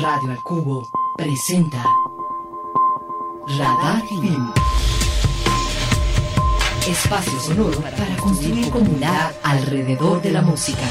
Radio al Cubo presenta Radar Film. Espacio sonoro para construir comunidad alrededor de la música.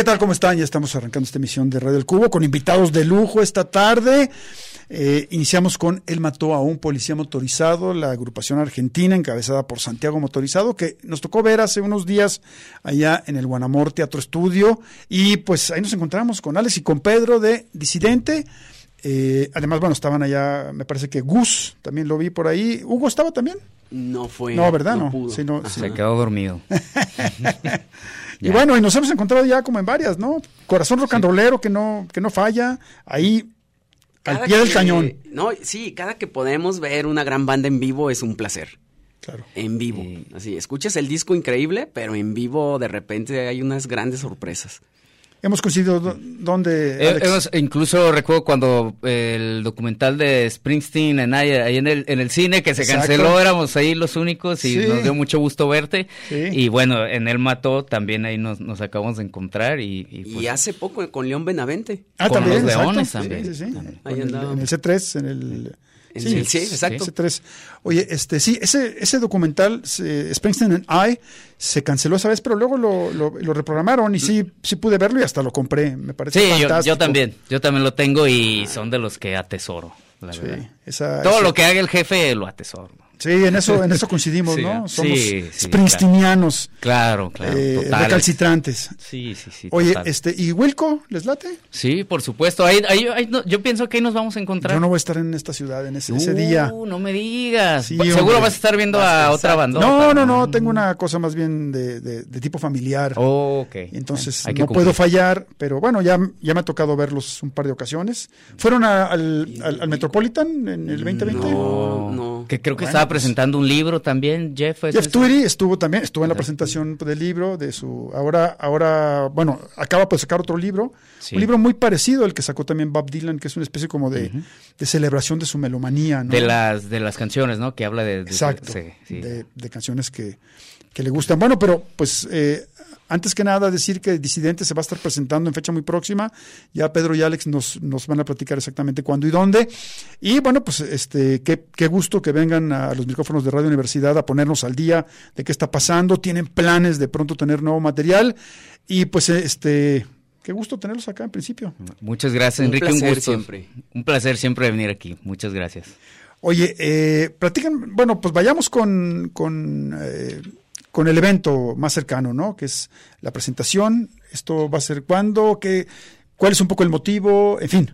¿Qué tal? ¿Cómo están? Ya estamos arrancando esta emisión de Radio del Cubo con invitados de lujo esta tarde. Eh, iniciamos con Él mató a un policía motorizado, la agrupación argentina encabezada por Santiago Motorizado, que nos tocó ver hace unos días allá en el Guanamor Teatro Estudio. Y pues ahí nos encontramos con Alex y con Pedro de Disidente. Eh, además, bueno, estaban allá, me parece que Gus también lo vi por ahí. ¿Hugo estaba también? No fue. No, ¿verdad? No. no. Se quedó dormido. Y bueno, y nos hemos encontrado ya como en varias, ¿no? Corazón rock and rollero que no, que no falla, ahí al pie del cañón. No, sí, cada que podemos ver una gran banda en vivo es un placer. Claro. En vivo. Así, escuchas el disco increíble, pero en vivo de repente hay unas grandes sorpresas. Hemos coincidido do- donde Eh, Alex? Hemos- incluso recuerdo cuando el documental de Springsteen en ahí, ahí en, el, en el cine que se Exacto. canceló, éramos ahí los únicos y Sí. nos dio mucho gusto verte. Sí. Y bueno, en El Mató también ahí nos, nos acabamos de encontrar y, y, Y pues, hace poco con León Benavente. Ah, con también, los exacto. Leones también. Sí, sí, También. Ahí Con el- andaba. en el C3, en el... En el- sí, exacto. C3. Oye, este, sí, ese, ese documental, se- Springsteen and I, se canceló esa vez, pero luego lo, lo, lo reprogramaron y sí, sí pude verlo y hasta lo compré. Me parece Sí, yo, fantástico. yo también, yo también lo tengo y son de los que atesoro, la Sí, verdad. esa- Todo esa- lo que haga el jefe lo atesoro. Sí, en eso, en eso coincidimos, Sí, ¿no? sí, Somos sí, springsteenianos, Claro, claro, eh, totales. recalcitrantes. Sí, sí, sí. Oye, total. este, ¿y Wilco, les late? Sí, por supuesto. Ahí, ahí- ahí no- yo pienso que ahí nos vamos a encontrar. Yo no voy a estar en esta ciudad en ese, ese día. no me digas. Sí, Seguro hombre. vas a estar viendo a otra banda. No, no, no, tengo una cosa más bien de, de- de tipo familiar. Oh, ok. Entonces Hay no cumplir. puedo fallar, pero bueno, ya, ya me ha tocado verlos un par de ocasiones. ¿Fueron a- al, al- al Metropolitan en el 2020? No, no. Que creo que Bueno, estaba presentando un libro también, Jeff. ¿es Jeff? Tweedy estuvo también, estuvo en la presentación del libro, de su, ahora, ahora, bueno, acaba de sacar otro libro, Sí. un libro muy parecido al que sacó también Bob Dylan, que es una especie como de, de celebración de su melomanía, ¿no? De las, de las canciones, ¿no? Que habla de... de- Exacto, sí, sí. De, de canciones que, que le gustan. Bueno, pero pues eh, antes que nada decir que Disidente se va a estar presentando en fecha muy próxima. Ya Pedro y Alex nos, nos van a platicar exactamente cuándo y dónde. Y bueno, pues este qué, qué gusto que vengan a los micrófonos de Radio Universidad a ponernos al día de qué está pasando. Tienen planes de pronto tener nuevo material. Y pues este qué gusto tenerlos acá en principio. Muchas gracias, Un Enrique. placer un gusto. siempre. Un placer siempre venir aquí. Muchas gracias. Oye, eh, platican, bueno, pues vayamos con, con, eh, con el evento más cercano, ¿no? Que es la presentación. Esto va a ser cuándo, qué, cuál es un poco el motivo, en fin.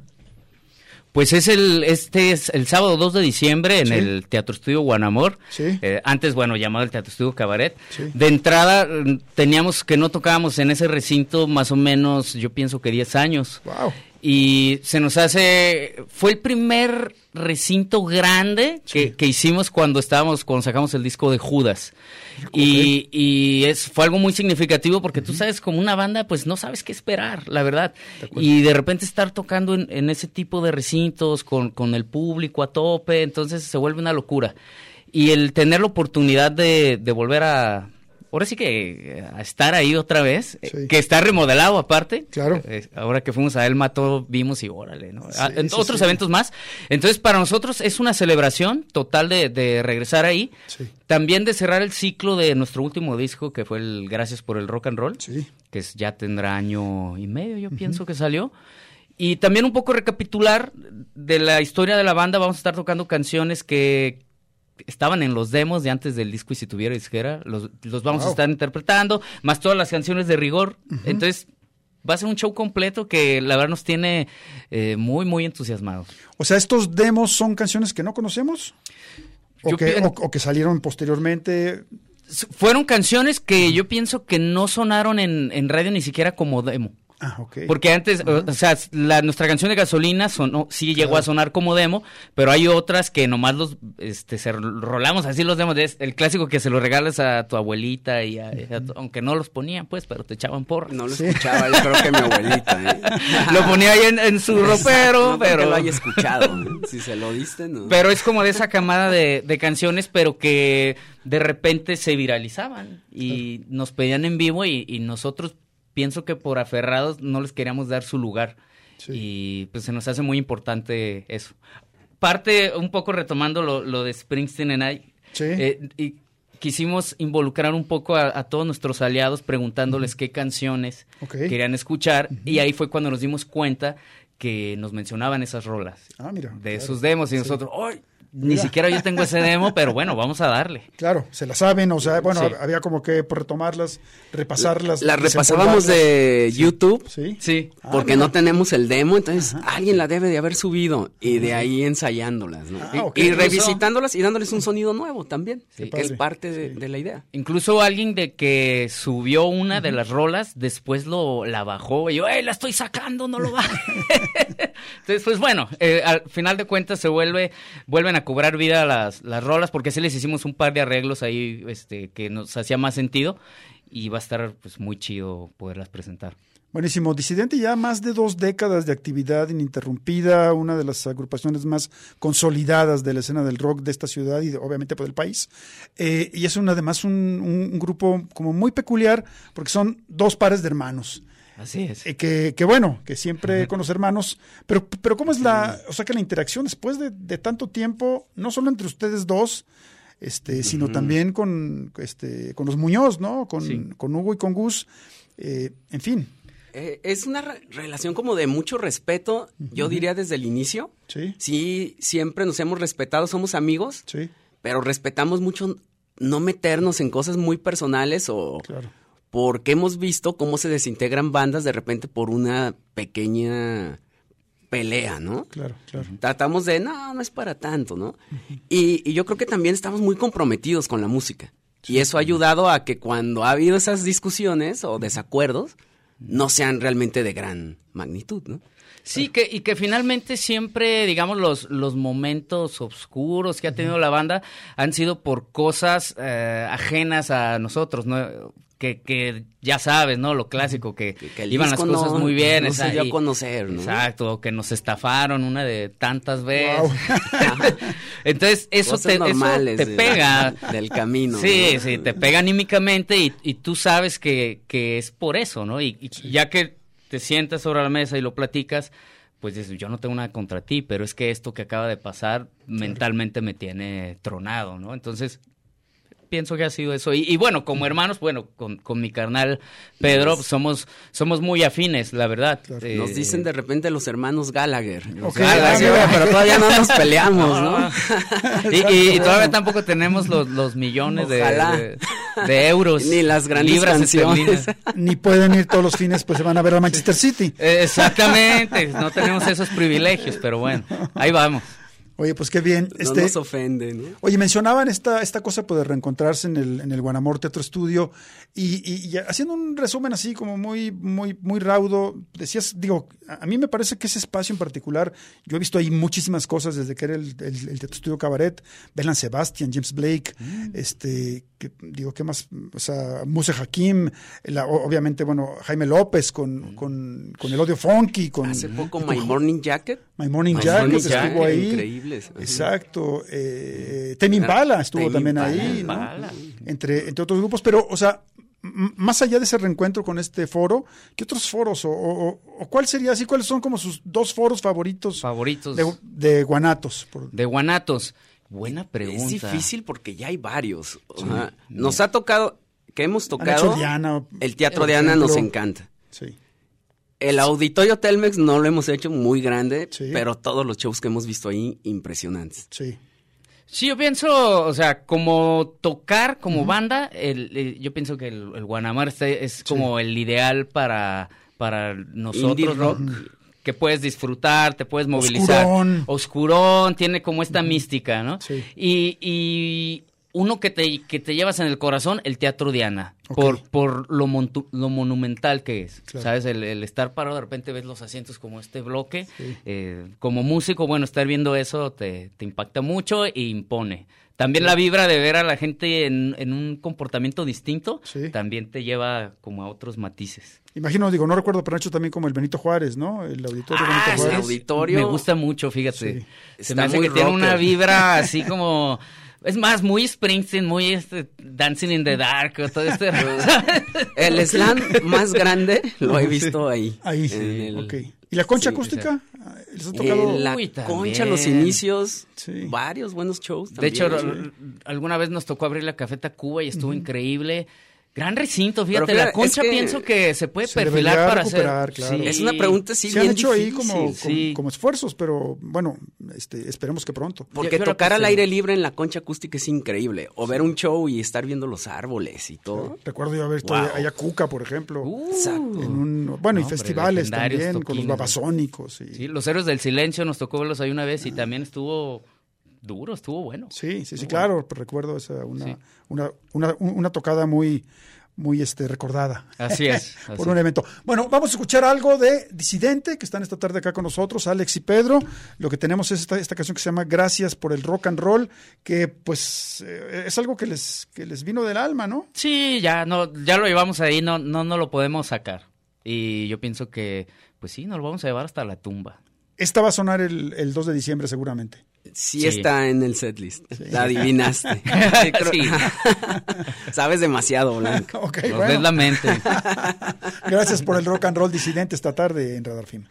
Pues es el, este es el sábado 2 de diciembre en Sí. el Teatro Estudio Guanamor. Sí. Eh, antes, bueno, llamado el Teatro Estudio Cabaret. Sí. De entrada, mm, teníamos que no tocábamos en ese recinto más o menos, yo pienso que 10 años. Wow. Y se nos hace, fue el primer recinto grande que, que hicimos cuando estábamos, cuando sacamos el disco de Judas. Y, y es, fue algo muy significativo porque tú sabes, como una banda, pues no sabes qué esperar, la verdad. Y de repente estar tocando en, en ese tipo de recintos con, con el público a tope, entonces se vuelve una locura. Y el tener la oportunidad de, de volver a, ahora sí que a estar ahí otra vez, eh, Sí. que está remodelado aparte. Claro. Eh, ahora que fuimos a El Mató, vimos y órale, ¿no? Sí, Ah, sí, otros eventos más. Entonces, para nosotros es una celebración total de, de regresar ahí. Sí. También de cerrar el ciclo de nuestro último disco, que fue el Gracias por el Rock and Roll, Sí. que es- ya tendrá año y medio, yo pienso que salió. Y también un poco recapitular de la historia de la banda. Vamos a estar tocando canciones que estaban en los demos de antes del disco y si tuviera disquera, los, los vamos Wow. a estar interpretando, más todas las canciones de rigor. Entonces, va a ser un show completo que la verdad nos tiene eh, muy, muy entusiasmados. O sea, estos demos son canciones que no conocemos. O, que, o- o que salieron posteriormente. Fueron canciones que yo pienso que no sonaron en, en radio ni siquiera como demo. Ah, ok. Porque antes, o- o sea, la, nuestra canción de gasolina sonó, sí llegó a sonar como demo, pero hay otras que nomás los, este, se rolamos así los demos, es el clásico que se lo regalas a tu abuelita y a- aunque no los ponían, pues, pero te echaban porras. No lo Sí. escuchaba, yo creo que mi abuelita. ¿eh? Lo ponía ahí en, en su ropero, No creo que pero... lo haya escuchado. ¿eh? Si se lo diste, no. Pero es como de esa camada de, de canciones, pero que de repente se viralizaban y nos pedían en vivo y, y nosotros pienso que por aferrados no les queríamos dar su lugar. Sí. Y pues se nos hace muy importante eso. Parte, un poco retomando lo, lo de Springsteen and I, Sí. eh, y quisimos involucrar un poco a, a todos nuestros aliados preguntándoles qué canciones querían escuchar y ahí fue cuando nos dimos cuenta que nos mencionaban esas rolas Ah, mira. de claro. esos demos y nosotros, ¡ay! Ni Mira. siquiera yo tengo ese demo, pero bueno, vamos a darle. Claro, se la saben, o sea, bueno, Sí. había como que por retomarlas, repasarlas. La repasábamos de YouTube. Sí. Sí. Ah, Porque mira. no tenemos el demo, entonces alguien la debe de haber subido y de ahí ensayándolas, ¿no? Ah, y, revisitándolas y dándoles un sonido nuevo también, que es parte de, Sí. de la idea. Incluso alguien de que subió una de las rolas, después lo la bajó y yo, ¡eh, la estoy sacando, no lo bajes! Entonces, pues bueno, eh, al final de cuentas se vuelve, vuelven a cobrar vida las, las rolas, porque sí les hicimos un par de arreglos ahí este, que nos hacía más sentido y va a estar pues muy chido poderlas presentar. Buenísimo. Disidente ya más de dos décadas de actividad ininterrumpida, una de las agrupaciones más consolidadas de la escena del rock de esta ciudad y obviamente por el país. Eh, y es además un- un grupo como muy peculiar porque son dos pares de hermanos. Así es. Eh, que, que bueno, que siempre con los hermanos, pero, pero ¿cómo es la, o sea que la interacción después de, de tanto tiempo, no solo entre ustedes dos, este, sino también con, este, con los Muñoz, ¿no? Con, Sí. con Hugo y con Gus, eh, en fin, Eh, es una re- relación como de mucho respeto, yo diría desde el inicio. sí, Sí, siempre nos hemos respetado, somos amigos, sí, pero respetamos mucho no meternos en cosas muy personales o claro. Porque hemos visto cómo se desintegran bandas de repente por una pequeña pelea, ¿no? Claro, claro. Tratamos de, no, no es para tanto, ¿no? y, y yo creo que también estamos muy comprometidos con la música. Y eso ha ayudado a que cuando ha habido esas discusiones o desacuerdos, no sean realmente de gran magnitud, ¿no? Sí, que, y que finalmente siempre, digamos, los, los momentos oscuros que ha tenido la banda han sido por cosas eh, ajenas a nosotros, ¿no? Que, que ya sabes, ¿no? Lo clásico, que, Que- que el iban las cosas no- muy bien. no esa- se dio a conocer, ¿no? Exacto, que nos estafaron una de tantas veces. Wow. Entonces, eso te, eso te de- pega. del camino, Sí, ¿no? sí, te pega anímicamente y, y tú sabes que, que es por eso, ¿no? Y, y ya que te sientas sobre la mesa y lo platicas, pues dices, yo no tengo nada contra ti, pero es que esto que acaba de pasar mentalmente me tiene tronado, ¿no? Entonces, pienso que ha sido eso. Y, y bueno, como hermanos, bueno, con, con mi carnal Pedro, somos, somos muy afines, la verdad. Eh, Nos dicen de repente los hermanos Gallagher. Gallagher, ah, pero todavía no nos peleamos, ¿no? y, y- y todavía tampoco tenemos los, los millones de, de- de euros. Ni las grandes libras canciones. Ni pueden ir todos los fines, pues se van a ver a Manchester City. Eh, Exactamente, no tenemos esos privilegios, pero bueno, ahí vamos. Oye, pues qué bien. No Este, nos ofende, ¿no? Oye, mencionaban esta, esta cosa pues, de reencontrarse en el, en el Guanamor Teatro Estudio y, y- y haciendo un resumen así como muy, muy, muy raudo, decías, digo, a mí me parece que ese espacio en particular, yo he visto ahí muchísimas cosas desde que era el, el- el Teatro Estudio Cabaret, Belan Sebastian, James Blake, este, que, digo, ¿qué más? O sea, Muse Hakim, la- obviamente, bueno, Jaime López con, con, con el odio funky, con Hace poco con My Morning Jacket. My Morning My Jacket Morning estuvo Jacket, ahí. increíbles. Exacto. Eh, Temi Impala estuvo también ahí. Entre, entre otros grupos, pero, o sea, más allá de ese reencuentro con este foro, ¿qué otros foros o, o- o cuál sería así? ¿Cuáles son como sus dos foros favoritos Favoritos de, de Guanatos? Por- de Guanatos. Buena pregunta. Es difícil porque ya hay varios. Nos ha tocado, que hemos tocado, Diana, el Teatro por de Ana nos encanta. Sí. El Auditorio Telmex no lo hemos hecho muy grande, Sí. pero todos los shows que hemos visto ahí, impresionantes. Sí. Sí, yo pienso, o sea, como tocar como banda, el, el- yo pienso que el, el Guanamar es como el ideal para, para Indie nosotros, rock. ¿no? que puedes disfrutar, te puedes movilizar. Oscurón. Oscurón, tiene como esta mística, ¿no? Sí. Y, y uno que te, que te llevas en el corazón, el Teatro Diana, por, por lo, montu- lo monumental que es. Claro. ¿Sabes? El, el estar parado, de repente ves los asientos como este bloque. Eh, como músico, bueno, estar viendo eso te, te impacta mucho e impone. También la vibra de ver a la gente en, en un comportamiento distinto, Sí. también te lleva como a otros matices. Imagino, digo, no recuerdo, pero han hecho también como el Benito Juárez, ¿no? El auditorio Ah, Benito Juárez. auditorio. Me gusta mucho, fíjate. Sí. Se Está me hace muy que tiene una vibra así como... Es más, muy Springsteen, muy este, Dancing in the Dark, o todo este... El slam más grande lo he visto ahí. Ahí, en el- ok. ¿Y la concha sí, acústica? ¿Les ha tocado? En la Uy, concha, también. los inicios, Sí. varios buenos shows. De hecho, también. alguna vez nos tocó abrir la Cafeta Cuba y estuvo increíble. Gran recinto, fíjate, Pero la concha es que pienso que se puede se perfilar para hacer... claro. es una pregunta sí Se han bien hecho ahí difícil. como, como, sí. como esfuerzos, pero bueno, este, esperemos que pronto. Porque Yo tocar al aire libre en la concha acústica es increíble. O ver un show y estar viendo los árboles y todo. Recuerdo yo haber visto Wow. allá Cuca, por ejemplo, Uh, Exacto. en un, bueno, y No, festivales también, con los babasónicos. Y, Sí, los héroes del silencio nos tocó verlos ahí una vez y también estuvo duro, estuvo bueno. Sí, sí, sí, claro, recuerdo esa, una, Sí. una, una, un- una tocada muy, muy este, recordada. Así es. por un evento. Bueno, vamos a escuchar algo de Disidente, que están esta tarde acá con nosotros, Alex y Pedro. Lo que tenemos es esta, esta canción que se llama Gracias por el Rock and Roll, que pues eh, es algo que les, que les vino del alma, ¿no? Sí, ya no, ya lo llevamos ahí, no, no, no lo podemos sacar. Y yo pienso que, pues sí, nos lo vamos a llevar hasta la tumba. Esta va a sonar el, el 2 de diciembre seguramente. Sí, Sí. está en el setlist. La adivinaste. Sí, creo- Sí. Sabes demasiado, Blanco. Ok, Nos bueno. ves la mente. Gracias por el rock and roll disidente esta tarde en Radar Film.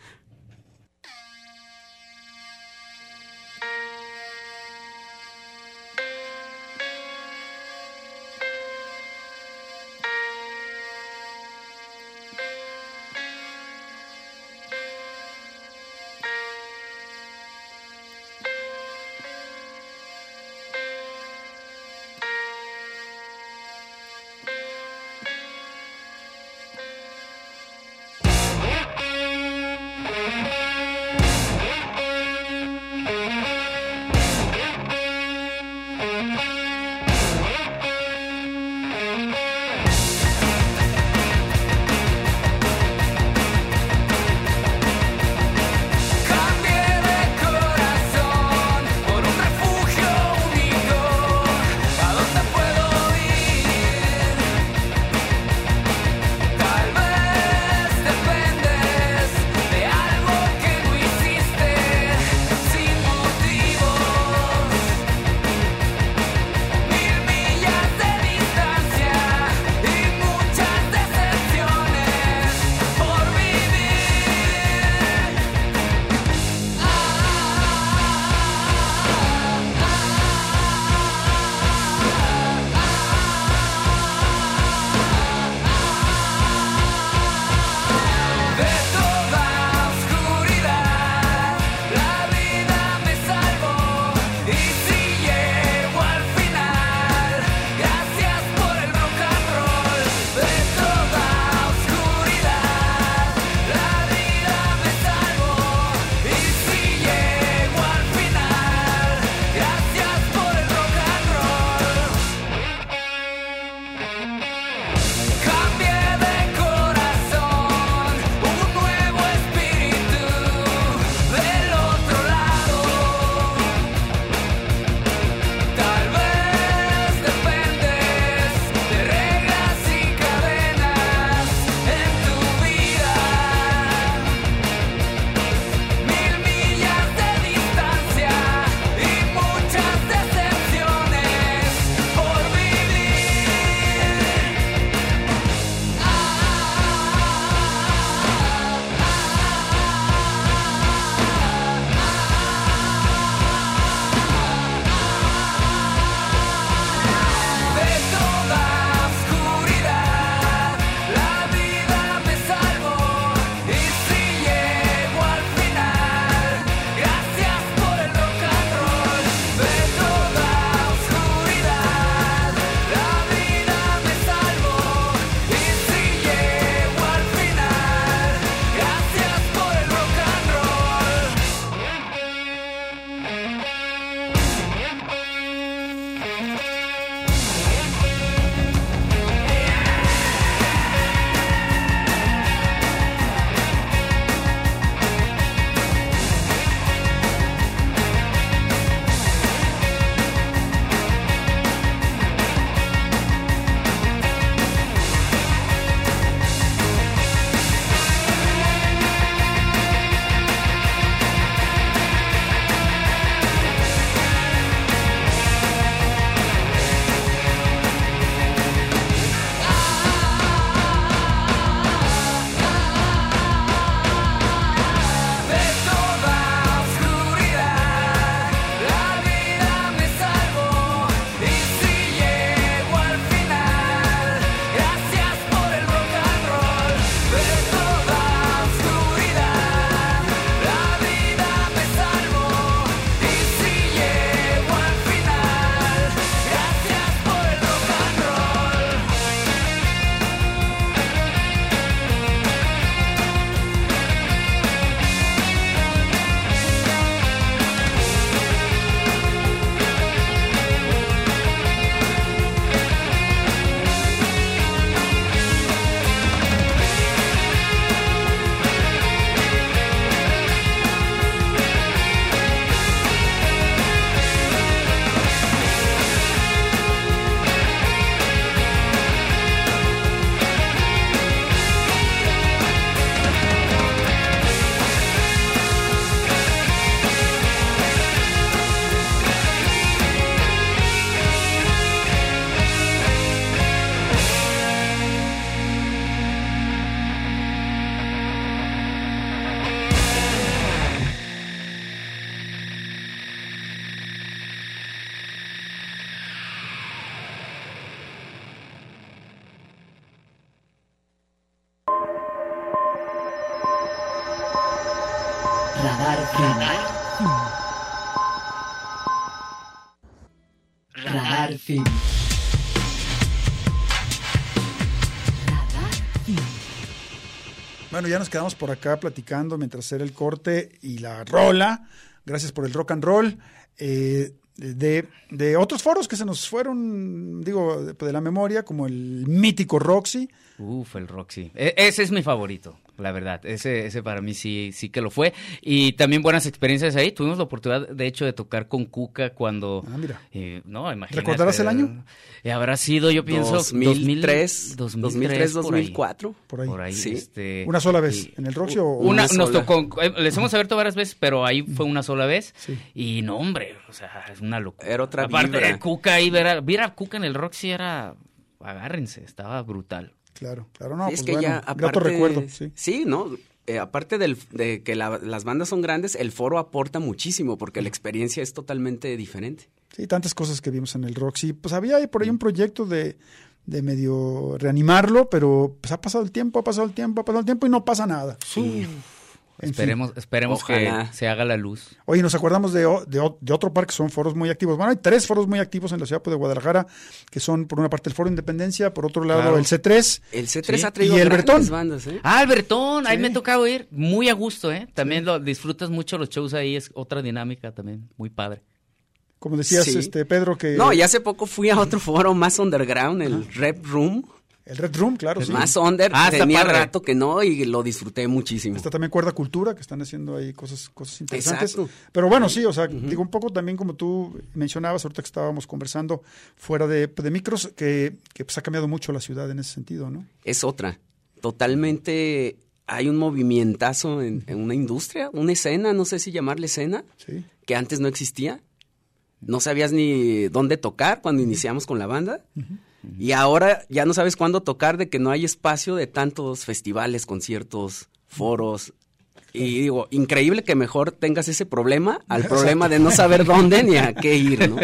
Bueno, ya nos quedamos por acá platicando mientras era el corte y la rola. Gracias por el rock and roll. Eh, de, de otros foros que se nos fueron, digo, de, la memoria, como el mítico Roxy. Uf, el Roxy. E- ese es mi favorito, la verdad. Ese, ese para mí sí, sí que lo fue. Y también buenas experiencias ahí. Tuvimos la oportunidad, de hecho, de tocar con Cuca cuando... Ah, mira. eh, no, imagínate. ¿Recordarás el año? Eh, habrá sido, yo pienso, 2003, 2003, 2003, por ahí. 2004. Por ahí. Por ahí, Sí. este, ¿Una sola vez? y- ¿En el Roxy o Una, Una nos sola. tocó, eh, les hemos abierto varias veces, pero ahí fue una sola vez. Sí. Y no, hombre, o sea, es una locura. Era otra Aparte, vibra. de Cuca ahí, ver a, ver a Cuca en el Roxy era, agárrense, estaba brutal. Claro, claro, no, Sí, pues es que bueno, ya, grato aparte, recuerdo, sí. ¿no? Eh, aparte del, de que la- las bandas son grandes, el foro aporta muchísimo porque la experiencia es totalmente diferente. Sí, tantas cosas que vimos en el Roxy. Pues había ahí por ahí un proyecto de, de medio reanimarlo, pero pues ha pasado el tiempo, ha pasado el tiempo, ha pasado el tiempo y no pasa nada. En fin. Esperemos, esperemos Ojalá. que se haga la luz. Oye, nos acordamos de, de, otro par que son foros muy activos. Bueno, hay tres foros muy activos en la ciudad de Guadalajara, que son por una parte el Foro Independencia, por otro lado Claro. el C3. El C3 Sí. ha traído Y el Bretón. bandas, ¿eh? Ah, Albertón, ahí Sí. me ha tocado ir, muy a gusto, ¿eh? También lo disfrutas mucho los shows ahí, es otra dinámica también, muy padre. Como decías, Sí. este Pedro, que No, y hace poco fui a otro foro más underground, el Rep Room. El Red Room, claro, sí. Más under, Ah, está tenía padre. rato que no y lo disfruté muchísimo. Está también Cuerda Cultura, que están haciendo ahí cosas, cosas interesantes. Exacto. Pero bueno, sí, o sea, digo un poco también como tú mencionabas, ahorita que estábamos conversando fuera de, de micros, que, que pues ha cambiado mucho la ciudad en ese sentido, ¿no? Es otra. Totalmente hay un movimientazo en, en una industria, una escena, no sé si llamarle escena, Sí. que antes no existía. No sabías ni dónde tocar cuando iniciamos con la banda. Y ahora ya no sabes cuándo tocar de que no hay espacio de tantos festivales, conciertos, foros. Y digo, increíble que mejor tengas ese problema al problema de no saber dónde ni a qué ir, ¿no?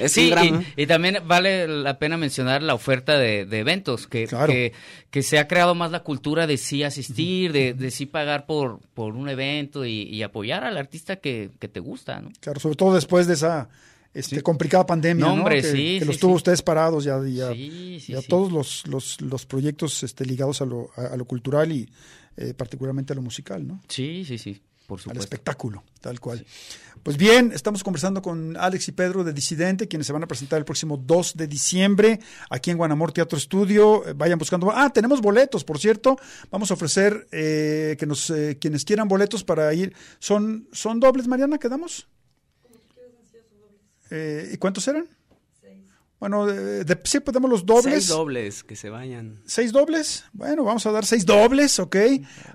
Es Sí, un gran... y, y también vale la pena mencionar la oferta de, de eventos, que, Claro. que, que se ha creado más la cultura de sí asistir, de, de sí pagar por, por un evento y, y apoyar al artista que, que te gusta, ¿no? Claro, sobre todo después de esa este, complicada pandemia, No, que, sí, que sí, los tuvo ustedes parados ya, ya, Sí, sí, ya todos los, los, los proyectos este, ligados a lo, a, a lo cultural y eh, particularmente a lo musical, ¿no? Sí, sí, sí, por al supuesto. espectáculo, tal cual. Pues bien, estamos conversando con Alex y Pedro de Disidente, quienes se van a presentar el próximo 2 de diciembre aquí en Guanamor Teatro Estudio. Eh, Vayan buscando. Ah, tenemos boletos, por cierto. Vamos a ofrecer eh, que nos eh, quienes quieran boletos para ir. ¿Son, son dobles, Mariana? ¿Quedamos? Eh, ¿Y cuántos eran? Bueno, de- de- sí, podemos los dobles. Seis dobles, que se vayan. ¿Seis dobles? Bueno, vamos a dar seis dobles, ¿ok?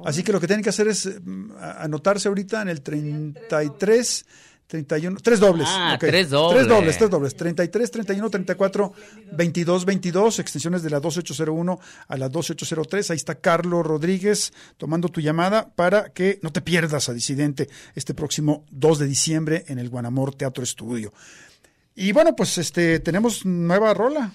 Así que lo que tienen que hacer es mm, anotarse ahorita en el 33, 31, tres dobles. Ah, ok. tres dobles. Tres dobles, tres dobles. 33, 31, 34, 22, 22, extensiones de la 2801 a la 2803. Ahí está Carlos Rodríguez tomando tu llamada para que no te pierdas a Disidente este próximo 2 de diciembre en el Guanamor Teatro Estudio. Y bueno, pues este tenemos nueva rola.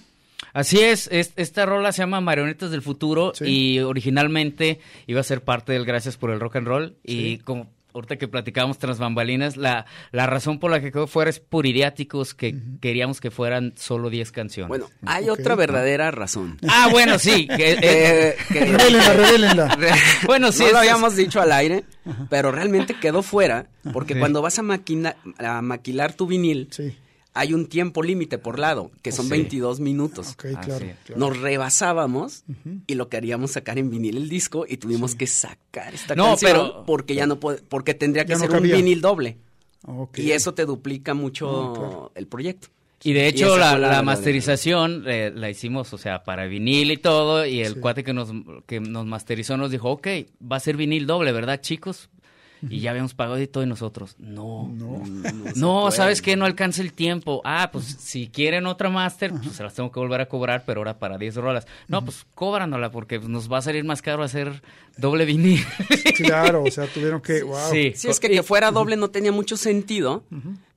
Así es, es- esta rola se llama Marionetas del Futuro Sí. y originalmente iba a ser parte del Gracias por el Rock and Roll y como ahorita que platicábamos tras bambalinas, la, la razón por la que quedó fuera es por idiáticos que queríamos que fueran solo 10 canciones. Bueno, hay Ok. otra verdadera razón. ah, bueno, sí. que- eh, Eh, que- Revélenla, revélenla. bueno, sí. no es- lo habíamos dicho al aire, pero realmente quedó fuera, porque cuando vas a, maquina- a maquilar tu vinil, Sí. Hay un tiempo límite por lado, que son Sí. 22 minutos. Ah, claro. sí. claro. Nos rebasábamos y lo queríamos sacar en vinil el disco y tuvimos que sacar esta No, canción pero- porque ya no puede, porque tendría que Ya ser un vinil doble y eso te duplica mucho Ah, claro. el proyecto. Y de hecho la, masterización eh, la hicimos, o sea, para vinil y todo, y el Sí. cuate que nos, que nos masterizó nos dijo, ok, va a ser vinil doble, ¿verdad, chicos? Y ya habíamos pagado y todo y nosotros, no, No. no, ¿sabes qué? No alcanza el tiempo. Ah, pues si quieren otra máster, pues se las tengo que volver a cobrar, pero ahora para 10 rolas. No, pues cóbranosla porque pues, nos va a salir más caro hacer doble vinil. Claro, o sea, tuvieron que. Wow. Sí. Si es que que fuera doble no tenía mucho sentido,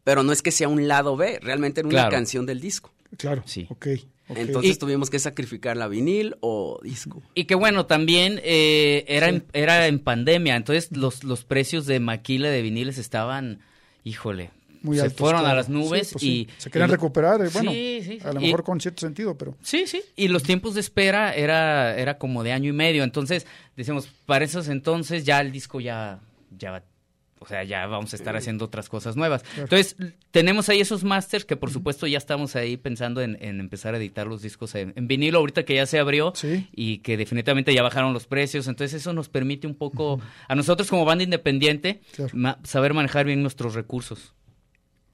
pero no es que sea un lado B, realmente era una Claro. canción del disco. Claro, Sí. ok. Entonces Y- tuvimos que sacrificar la vinil o disco. Y que bueno, también eh, era, en, era en pandemia, entonces los, los precios de maquila de viniles estaban, híjole, Muy se altos, fueron a las nubes Sí, pues sí. y... Se querían y recuperar, eh, bueno, Sí, sí, a lo y- mejor con cierto sentido, pero... Sí, sí. Y los tiempos de espera era, era como de año y medio. Entonces, decimos, para esos entonces ya el disco ya, ya, o sea, ya vamos a estar haciendo otras cosas nuevas. Entonces, tenemos ahí esos masters que por supuesto ya estamos ahí pensando en, en empezar a editar los discos en, en vinilo ahorita que ya se abrió Sí. y que definitivamente ya bajaron los precios. Entonces, eso nos permite un poco, a nosotros como banda independiente, Claro. ma- saber manejar bien nuestros recursos.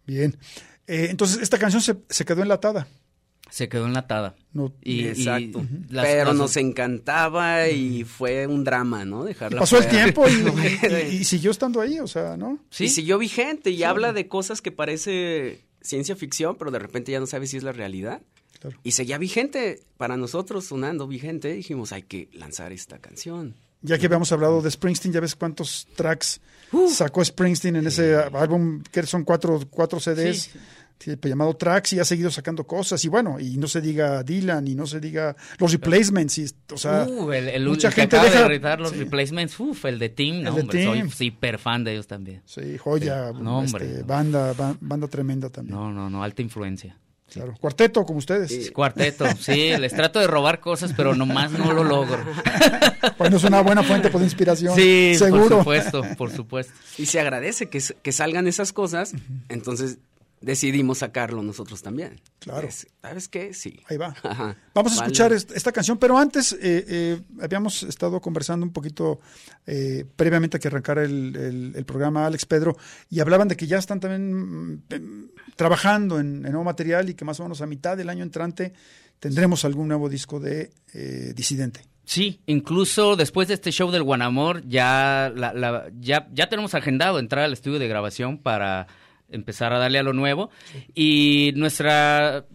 Bien. Eh, entonces, esta canción se, se quedó enlatada. Se quedó enlatada. No, Y, y Exacto. las- Pero las- nos encantaba y fue un drama, ¿no? Dejarla pasó el fuera. tiempo y, y- y siguió estando ahí, o sea, ¿no? ¿Sí? Y siguió vigente y habla de cosas que parece ciencia ficción, pero de repente ya no sabes si es la realidad. Claro. Y seguía vigente para nosotros, sonando vigente. Dijimos, hay que lanzar esta canción. Ya que habíamos hablado de Springsteen, ya ves cuántos tracks sacó Springsteen en ese álbum, que son cuatro, cuatro CDs, Sí. Sí, pues, llamado Tracks, y ha seguido sacando cosas. Y bueno, y no se diga Dylan, y no se diga los replacements, y, o sea, Uh, el, el, mucha el que gente acaba deja- de los sí. replacements, uf, el de Team, no, hombre, Team. soy hiper fan de ellos también. sí, joya, No, hombre, este, no. banda, ba- banda tremenda también. No, no, no, alta influencia. Claro. Cuarteto, como ustedes. Sí. Cuarteto, sí, les trato de robar cosas, pero nomás no lo logro. Bueno, es una buena fuente pues, de inspiración. Sí, seguro. por supuesto, por supuesto. Y se agradece que, que salgan esas cosas, entonces decidimos sacarlo nosotros también. Claro. Es, ¿Sabes qué? Sí. Ahí va. Ajá. Vamos a Vale. escuchar est- esta canción, pero antes eh, eh, habíamos estado conversando un poquito eh, previamente a que arrancara el, el- el programa Alex Pedro y hablaban de que ya están también mm, em, trabajando en, en nuevo material y que más o menos a mitad del año entrante tendremos algún nuevo disco de eh, Disidente. Sí, incluso después de este show del Guanamor, ya, la, la- ya, ya tenemos agendado entrar al estudio de grabación para empezar a darle a lo nuevo. Y nuestra...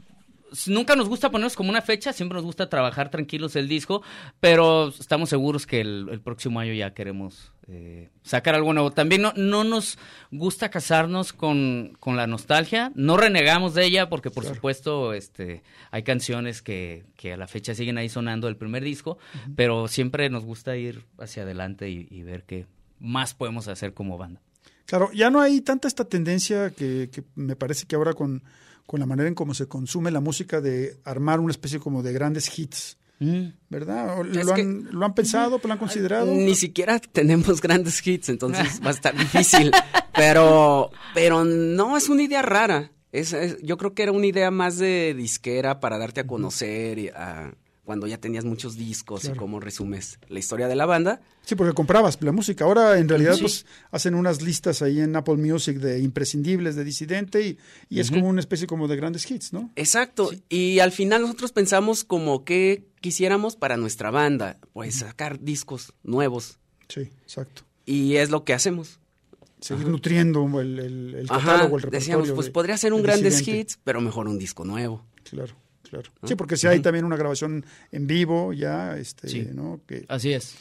Nunca nos gusta ponernos como una fecha, siempre nos gusta trabajar tranquilos el disco, pero estamos seguros que el, el próximo año ya queremos eh, sacar algo nuevo. También no, no nos gusta casarnos con, con la nostalgia, no renegamos de ella porque por supuesto este, hay canciones que, que a la fecha siguen ahí sonando del primer disco, pero siempre nos gusta ir hacia adelante y, y ver qué más podemos hacer como banda. Claro, ya no hay tanta esta tendencia que, que me parece que ahora con, con la manera en cómo se consume la música de armar una especie como de grandes hits, ¿verdad? ¿O Es ¿Lo, que- han, ¿Lo han pensado, lo han considerado? Ni siquiera tenemos grandes hits, entonces va a estar difícil. Pero, pero no, es una idea rara. Es, es- yo creo que era una idea más de disquera para darte a conocer y a- cuando ya tenías muchos discos y cómo resumes la historia de la banda. Sí, porque comprabas la música. Ahora en realidad Sí. pues hacen unas listas ahí en Apple Music de imprescindibles de Disidente y, y es como una especie como de grandes hits, ¿no? Exacto. Y al final nosotros pensamos como que quisiéramos para nuestra banda, pues sacar discos nuevos. Sí, exacto. Y es lo que hacemos. Seguir nutriendo el, el, el Ajá, catálogo, el repertorio. decíamos, pues de- podría ser un de grandes Disidente. hits, pero mejor un disco nuevo. Claro, claro. Sí, porque si hay también una grabación en vivo ya, este, Sí. ¿no? Que, Así es.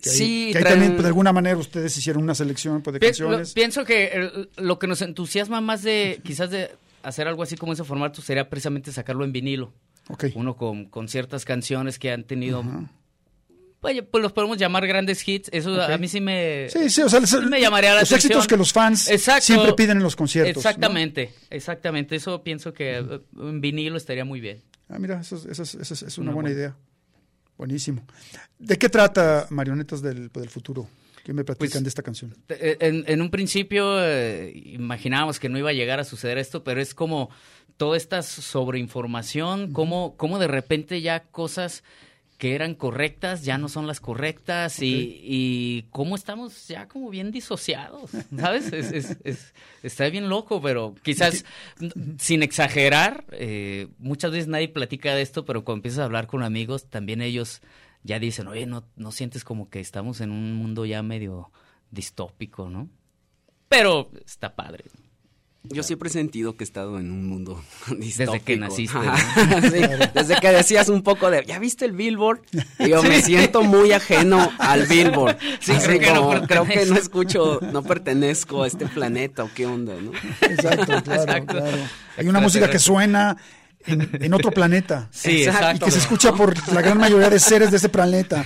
que Sí, que traen- también pues, de alguna manera ustedes hicieron una selección pues, de Pi- lo- canciones. pienso que el- lo que nos entusiasma más de quizás de hacer algo así como ese formato sería precisamente sacarlo en vinilo. Ok. Uno con, con ciertas canciones que han tenido, pues los podemos llamar grandes hits. Eso a mí sí me... Sí, sí, o sea, les- sí me llamaría la los atención. éxitos que los fans Exacto. siempre piden en los conciertos. ¿no? Exactamente, exactamente. Eso pienso que eh, en vinilo estaría muy bien. Ah, mira, eso, es- eso es, eso es- una Una buena buena. idea. Buenísimo. ¿De qué trata Marionetas del, del Futuro? ¿Qué me platican Pues, de esta canción? Eh, En, en un principio eh, imaginábamos que no iba a llegar a suceder esto, pero es como toda esta sobreinformación, como, como de repente ya cosas que eran correctas ya no son las correctas y, y cómo estamos ya como bien disociados, ¿sabes? Es, es- es- está bien loco, pero quizás sin exagerar, eh, muchas veces nadie platica de esto, pero cuando empiezas a hablar con amigos, también ellos ya dicen, oye, ¿no, no sientes como que estamos en un mundo ya medio distópico, ¿no? Pero está padre. Yo siempre he sentido que he estado en un mundo distópico. que naciste, sí, desde que decías un poco de, ¿ya viste el Billboard? Y yo me siento muy ajeno al Billboard. Sí, Así creo que no creo que no escucho, no pertenezco a este planeta o qué onda, ¿no? Exacto, claro, Exacto. claro. Hay una música que suena en, en otro planeta. Sí, Exacto. Y que se escucha por la gran mayoría de seres de ese planeta.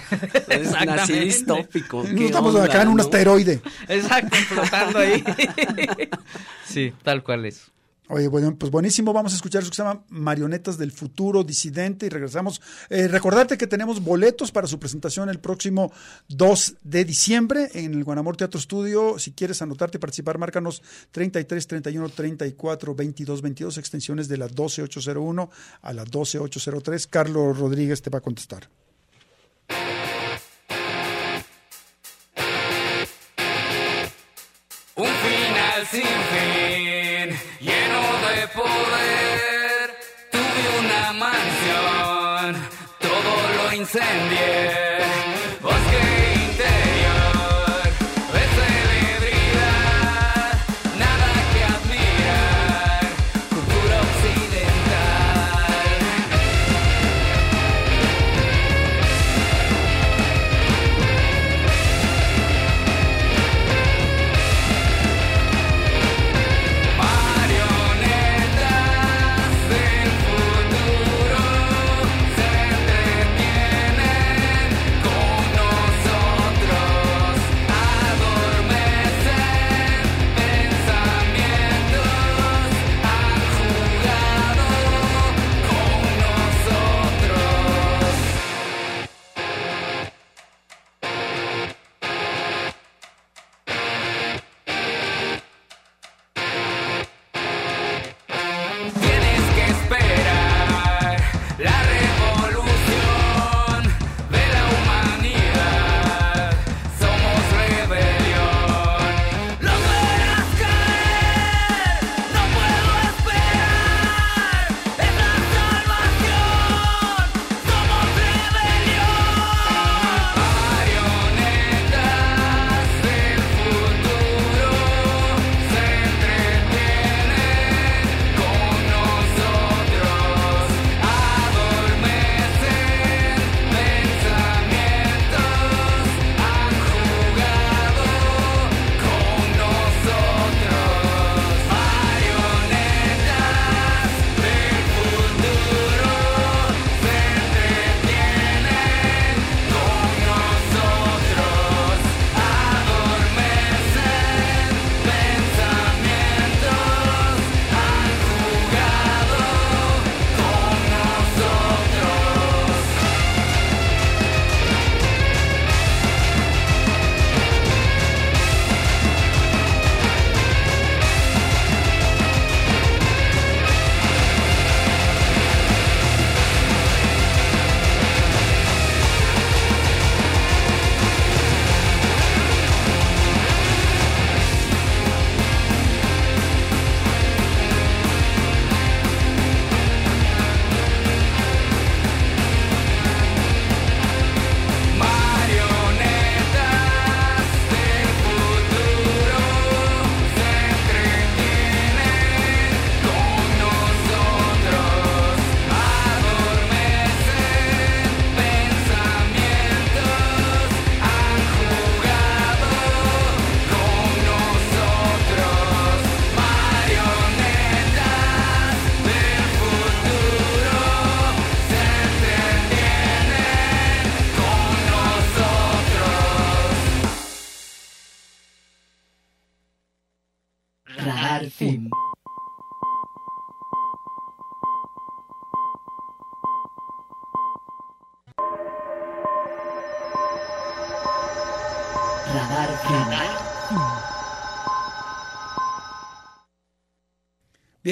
Es así distópico. No ¿qué estamos onda, acá en un no? asteroide. Exacto, flotando ahí. sí, tal cual es. Oye, bueno, pues buenísimo. Vamos a escuchar eso que se llama Marionetas del Futuro Disidente y regresamos. Eh, recordarte que tenemos boletos para su presentación el próximo 2 de diciembre en el Guanamor Teatro Estudio. Si quieres anotarte y participar, márcanos 33 31 34 22 22, extensiones de la 12801 a la 12803. Carlos Rodríguez te va a contestar. Un final sin fin, lleno de poder. Tuve una mansión, todo lo incendié.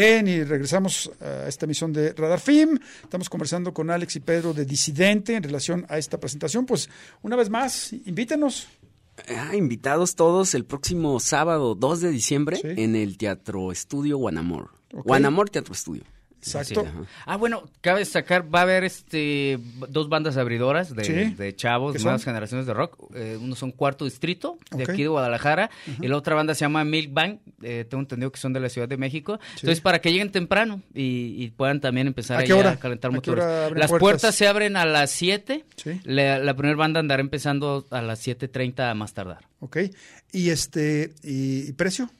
Bien, y regresamos a esta emisión de Radar Film. Estamos conversando con Alex y Pedro de Disidente en relación a esta presentación. Pues una vez más, invítenos. Ah, invitados todos el próximo sábado 2 de diciembre Sí. en el Teatro Estudio Guanamor. Guanamor Teatro Estudio. Exacto. Ah, bueno, cabe destacar, va a haber este dos bandas abridoras de, Sí. de chavos, ¿Qué de nuevas generaciones de rock. Eh, uno son Cuarto Distrito, de aquí de Guadalajara, y la otra banda se llama Milk Bang, eh, tengo entendido que son de la Ciudad de México. Entonces, para que lleguen temprano y, y puedan también empezar ¿A qué hora? calentar ¿A qué motores. hora abren Las puertas? puertas? se abren a las 7. Sí. La, la primera banda andará empezando a las 7.30 a más tardar. Ok. Y este, y, y precio.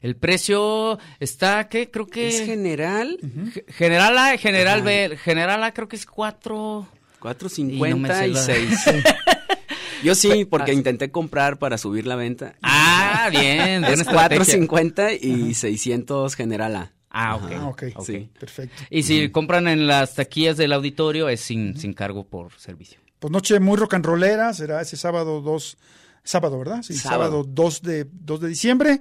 El precio está, ¿qué? Creo que... Es general, Ge- General A, General B. General A creo que es cuatro... 4.50 Y y, no me sé 6. Yo sí, porque intenté comprar para subir la venta. Ah, bien. es estrategia. 4.50 y 600 general A. Ah, ok. Ah, ok. Sí. Perfecto. Y si compran en las taquillas del auditorio es sin, sin cargo por servicio. Pues noche muy rock and rollera, será ese sábado 2, sábado, ¿verdad? Sí, sábado, Sábado. 2, de, 2 de diciembre,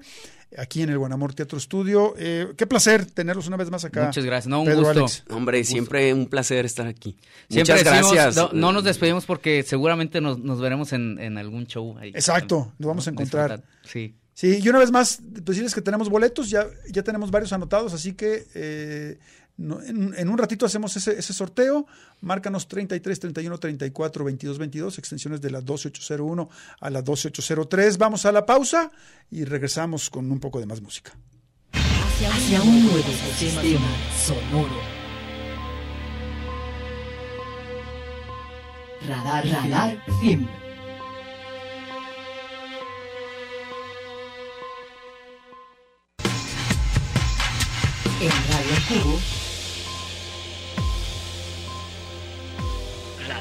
aquí en el Buenamor Teatro Estudio. Eh, qué placer tenerlos una vez más acá. Muchas gracias. No, un Pedro, gusto. Alex. Hombre, siempre un placer estar aquí. Siempre Muchas decimos, gracias. No, no nos despedimos porque seguramente nos, nos veremos en, en algún show. Ahí. Exacto, nos vamos a encontrar. Disfrutar. Sí. Sí, y una vez más, pues decirles que tenemos boletos, ya, ya tenemos varios anotados, así que eh, no- en, en un ratito hacemos ese, ese sorteo. Márcanos 33 31 34 22 22, extensiones de la 12801 a la 12803. Vamos a la pausa y regresamos con un poco de más música. Hacia un nuevo sistema sonoro. Radar, radar, film. En Radio Cubo.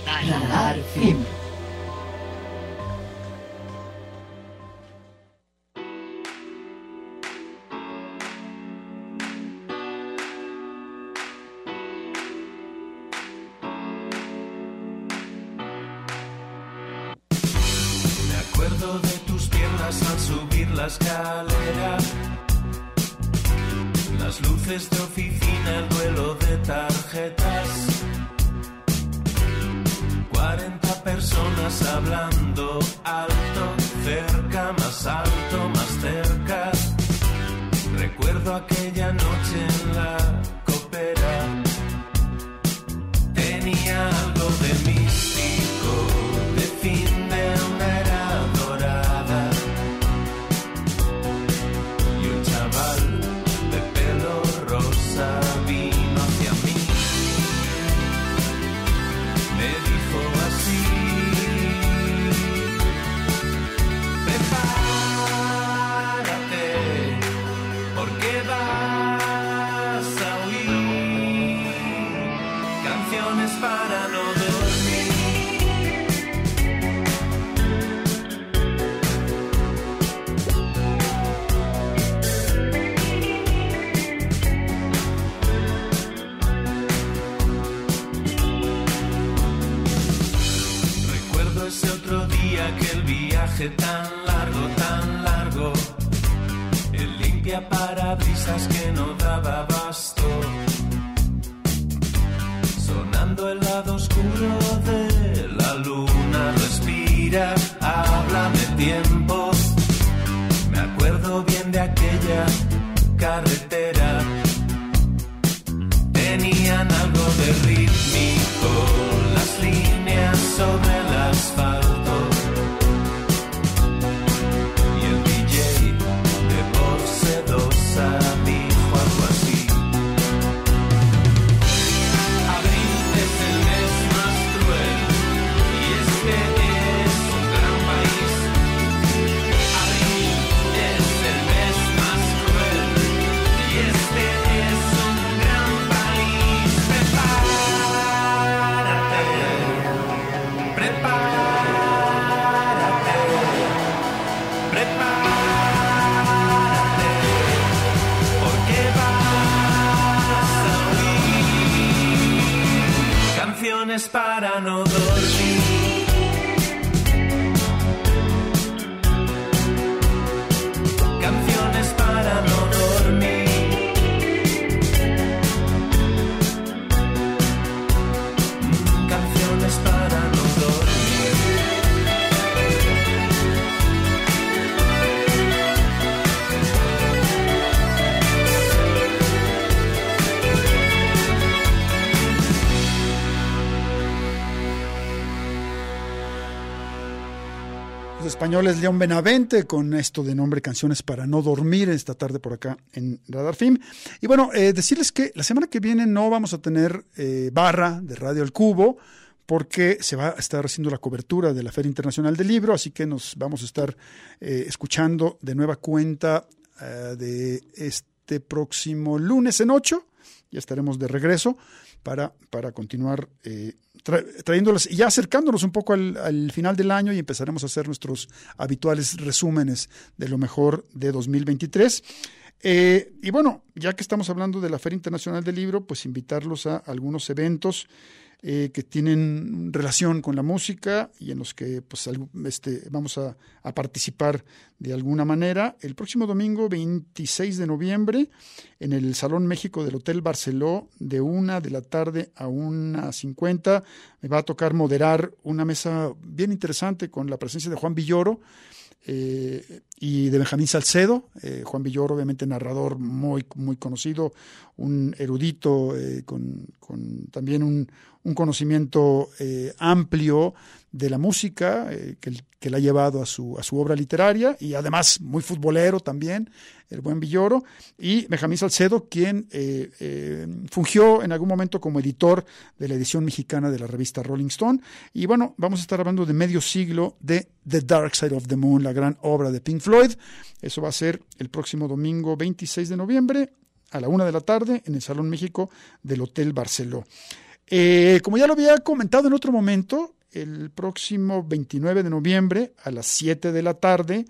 Radar, radar, film. Otro día que el viaje tan largo, tan largo, el limpia parabrisas que no daba abasto sonando el lado oscuro de la luna. Respira, háblame tiempo. Los españoles León Benavente con esto de nombre Canciones para no dormir esta tarde por acá en Radar Film. Y bueno, eh, decirles que la semana que viene no vamos a tener eh, barra de Radio El Cubo porque se va a estar haciendo la cobertura de la Feria Internacional del Libro, así que nos vamos a estar eh, escuchando de nueva cuenta de este próximo lunes en 8. Ya estaremos de regreso para, para continuar tra- trayéndolas y ya acercándonos un poco al, al final del año y empezaremos a hacer nuestros habituales resúmenes de lo mejor de 2023. Eh, y bueno, ya que estamos hablando de la Feria Internacional del Libro, pues invitarlos a algunos eventos eh, que tienen relación con la música y en los que pues, este, vamos a, participar de alguna manera. El próximo domingo 26 de noviembre en el Salón México del Hotel Barceló de una de la tarde a una 50 me va a tocar moderar una mesa bien interesante con la presencia de Juan Villoro eh, y de Benjamín Salcedo. Eh, Juan Villoro, obviamente narrador muy, muy conocido, un erudito eh, con, con también un, un conocimiento eh, amplio de la música eh, que, que le ha llevado a su, a su obra literaria y además muy futbolero también, el buen Villoro, y Benjamín Salcedo, quien fungió en algún momento como editor de la edición mexicana de la revista Rolling Stone. Y bueno, vamos a estar hablando de medio siglo de The Dark Side of the Moon, la gran obra de Pink Floyd. Eso va a ser el próximo domingo 26 de noviembre a la una de la tarde en el Salón México del Hotel Barceló. Eh, como ya lo había comentado en otro momento, el próximo 29 de noviembre a las 7 de la tarde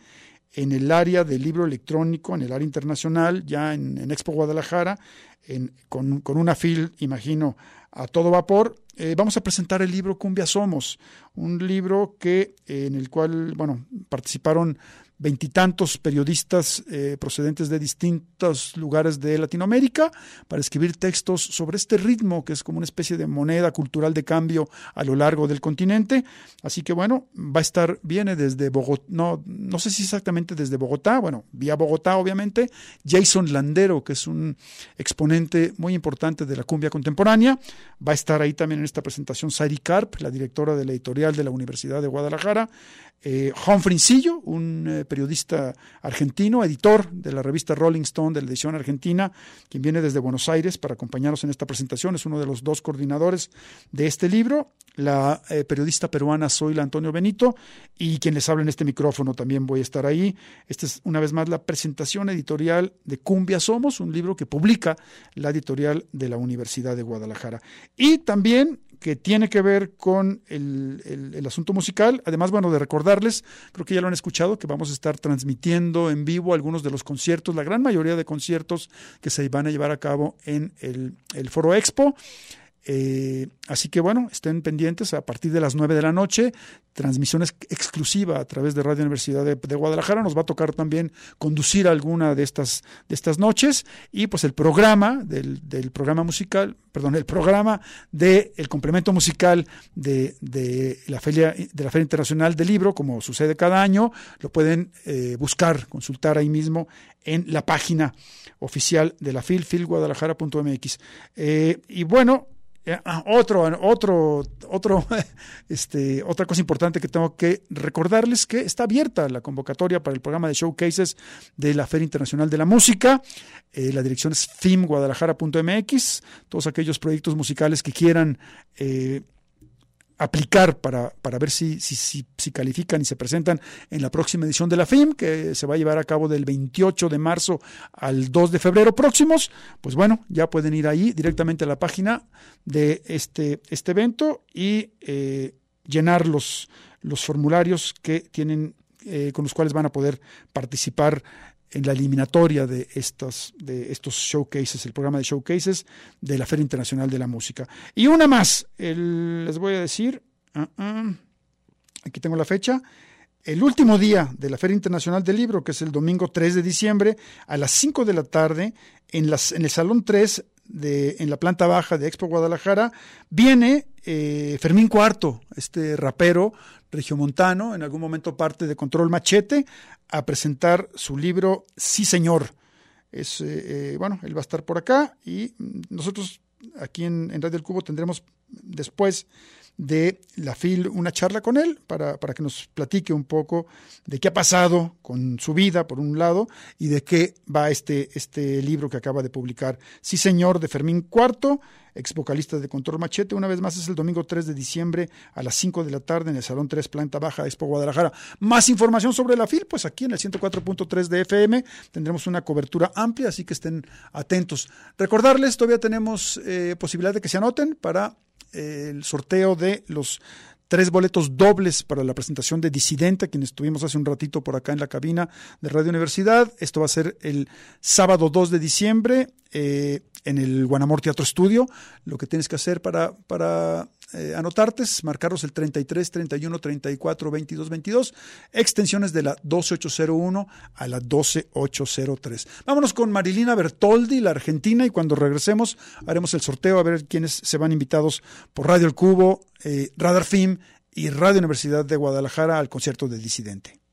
en el área del libro electrónico, en el área internacional, ya en, Expo Guadalajara, en- con, con una fil, imagino, a todo vapor, eh, vamos a presentar el libro Cumbia Somos, un libro que, eh, en el cual, bueno, participaron veintitantos periodistas eh, procedentes de distintos lugares de Latinoamérica para escribir textos sobre este ritmo que es como una especie de moneda cultural de cambio a lo largo del continente. Así que bueno, va a estar, viene desde Bogotá, no, no sé si exactamente desde Bogotá, bueno, vía Bogotá obviamente, Jason Landero, que es un exponente muy importante de la cumbia contemporánea, va a estar ahí también en esta presentación. Sari Karp, la directora de la editorial de la Universidad de Guadalajara, eh, Frincillo, un eh, periodista argentino, editor de la revista Rolling Stone de la edición argentina, quien viene desde Buenos Aires para acompañarnos en esta presentación, es uno de los dos coordinadores de este libro, la eh, periodista peruana Zoila Antonio Benito y quien les habla en este micrófono también voy a estar ahí. Esta es una vez más la presentación editorial de Cumbia Somos, un libro que publica la editorial de la Universidad de Guadalajara. Y también que tiene que ver con el, el- asunto musical. Además, bueno, de recordarles, creo que ya lo han escuchado, que vamos a estar transmitiendo en vivo algunos de los conciertos, la gran mayoría de conciertos que se van a llevar a cabo en el, el Foro Expo. Eh, así que bueno, estén pendientes a partir de las 9 de la noche, transmisión ex- exclusiva a través de Radio Universidad de, de Guadalajara. Nos va a tocar también conducir alguna de estas, de estas noches y pues el programa del, del programa musical, perdón, el programa del el complemento musical de, de la Feria, de la Feria Internacional del Libro, como sucede cada año, lo pueden eh, buscar, consultar ahí mismo en la página oficial de la FIL, filguadalajara.mx. Eh, y bueno, otro, otro, otro, este, otra cosa importante que tengo que recordarles que está abierta la convocatoria para el programa de showcases de la Feria Internacional de la Música. Eh, la dirección es filmguadalajara.mx. Todos aquellos proyectos musicales que quieran eh, aplicar para, para ver si, si, si, si califican y se presentan en la próxima edición de la FIM, que se va a llevar a cabo del 28 de marzo al 2 de febrero próximos, pues bueno, ya pueden ir ahí directamente a la página de este, este evento y eh, llenar los, los formularios que tienen, eh, con los cuales van a poder participar en la eliminatoria de estos, de estos showcases, el programa de showcases de la Feria Internacional de la Música. Y una más, les voy a decir, ah, ah, aquí tengo la fecha, el último día de la Feria Internacional del Libro, que es el domingo 3 de diciembre, a las 5 de la tarde, en, las, en el Salón 3, de, en la planta baja de Expo Guadalajara, viene eh, Fermín Cuarto, este rapero regiomontano, en algún momento parte de Control Machete, a presentar su libro Sí Señor. Es, eh, eh, bueno, él va a estar por acá y nosotros aquí en, en Radio El Cubo tendremos después de la FIL una charla con él para, para que nos platique un poco de qué ha pasado con su vida, por un lado, y de qué va este, este libro que acaba de publicar. Sí, señor, de Fermín Cuarto, ex vocalista de Control Machete. Una vez más es el domingo 3 de diciembre a las 5 de la tarde en el Salón 3, Planta Baja, Expo Guadalajara. Más información sobre la FIL, pues aquí en el 104.3 de FM tendremos una cobertura amplia, así que estén atentos. Recordarles, todavía tenemos eh, posibilidad de que se anoten para el sorteo de los tres boletos dobles para la presentación de Disidente, quienes estuvimos hace un ratito por acá en la cabina de Radio Universidad. Esto va a ser el sábado 2 de diciembre eh, en el Guanamor Teatro Estudio. Lo que tienes que hacer para, para eh, anotarte marcarlos el 33, 31, 34, 22, 22, extensiones de la 12801 a la 12803. Vámonos con Marilina Bertoldi, la argentina, y cuando regresemos haremos el sorteo a ver quiénes se van invitados por Radio El Cubo, eh, Radar Film y Radio Universidad de Guadalajara al concierto de Disidente.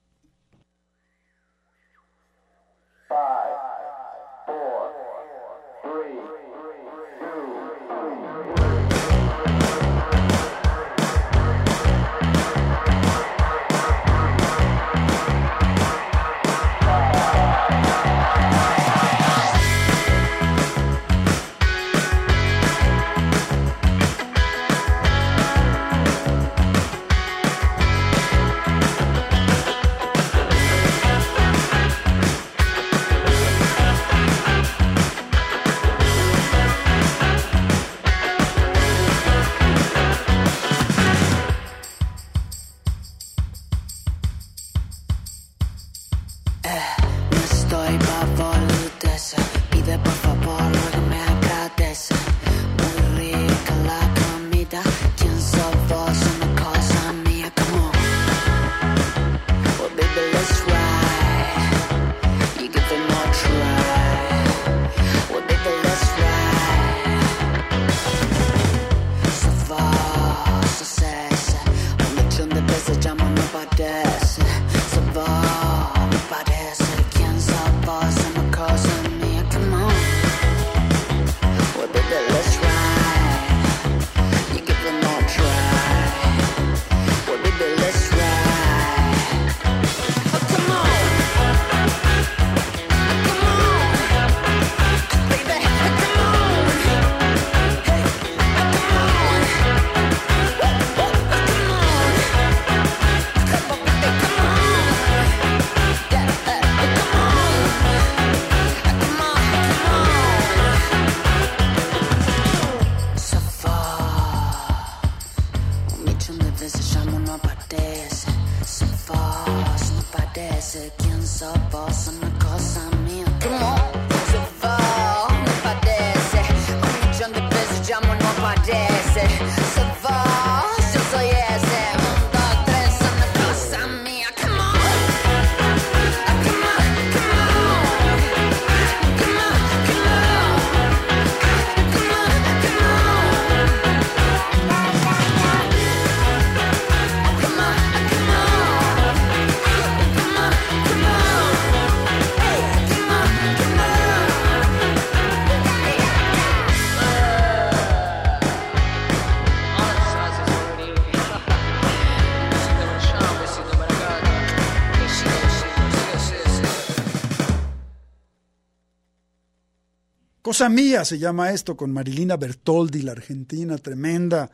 Mía se llama esto con Marilina Bertoldi, la argentina, tremenda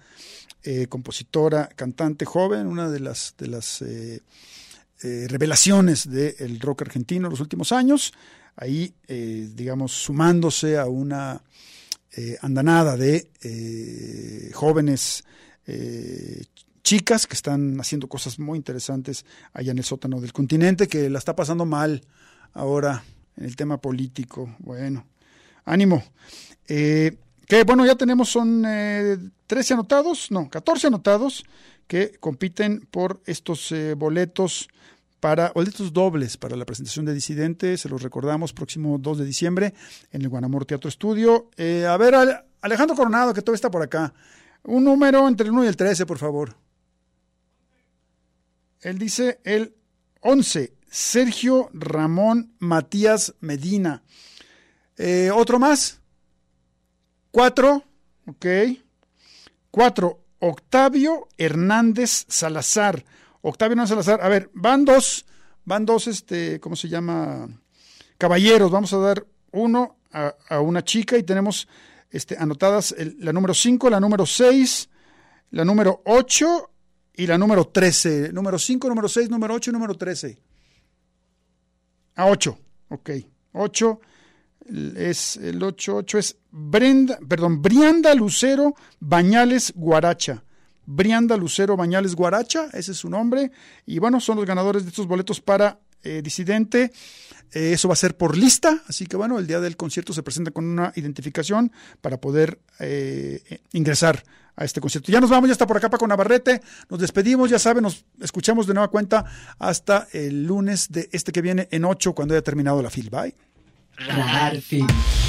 eh, compositora, cantante joven, una de las, eh, eh, revelaciones del rock argentino en los últimos años. Ahí, digamos, sumándose a una andanada de jóvenes chicas que están haciendo cosas muy interesantes allá en el sótano del continente, que la está pasando mal ahora en el tema político. Bueno, ánimo. Eh, que bueno, ya tenemos, son eh, 13 anotados, no, 14 anotados que compiten por estos eh, boletos para boletos dobles para la presentación de Disidente, se los recordamos, próximo 2 de diciembre en el Guanamor Teatro Estudio. Eh, a ver, Ale- Alejandro Coronado, que todo está por acá. Un número entre el 1 y el 13, por favor. Él dice el 11, Sergio Ramón Matías Medina. Eh, ¿Otro más? Cuatro, ok. Cuatro, Octavio Hernández Salazar. Octavio Hernández Salazar, a ver, van dos, van dos, este, ¿cómo se llama? Caballeros, vamos a dar uno a, a una chica y tenemos este, anotadas la número 5, la número 6, la número 8 y la número 13. Número 5, número 6, número 8 y número 13. A 8, ok. 8 es el 8, 8 es Brenda, perdón, Brianda Lucero Bañales Guaracha. Brianda Lucero Bañales Guaracha, ese es su nombre. Y bueno, son los ganadores de estos boletos para eh, Disidente. Eh, eso va a ser por lista, así que bueno, el día del concierto se presenta con una identificación para poder eh, eh, ingresar a este concierto. Ya nos vamos, ya está por acá Paco Navarrete. Nos despedimos, ya saben, nos escuchamos de nueva cuenta hasta el lunes de este que viene en 8 cuando haya terminado la fil. Bye. Radar Film.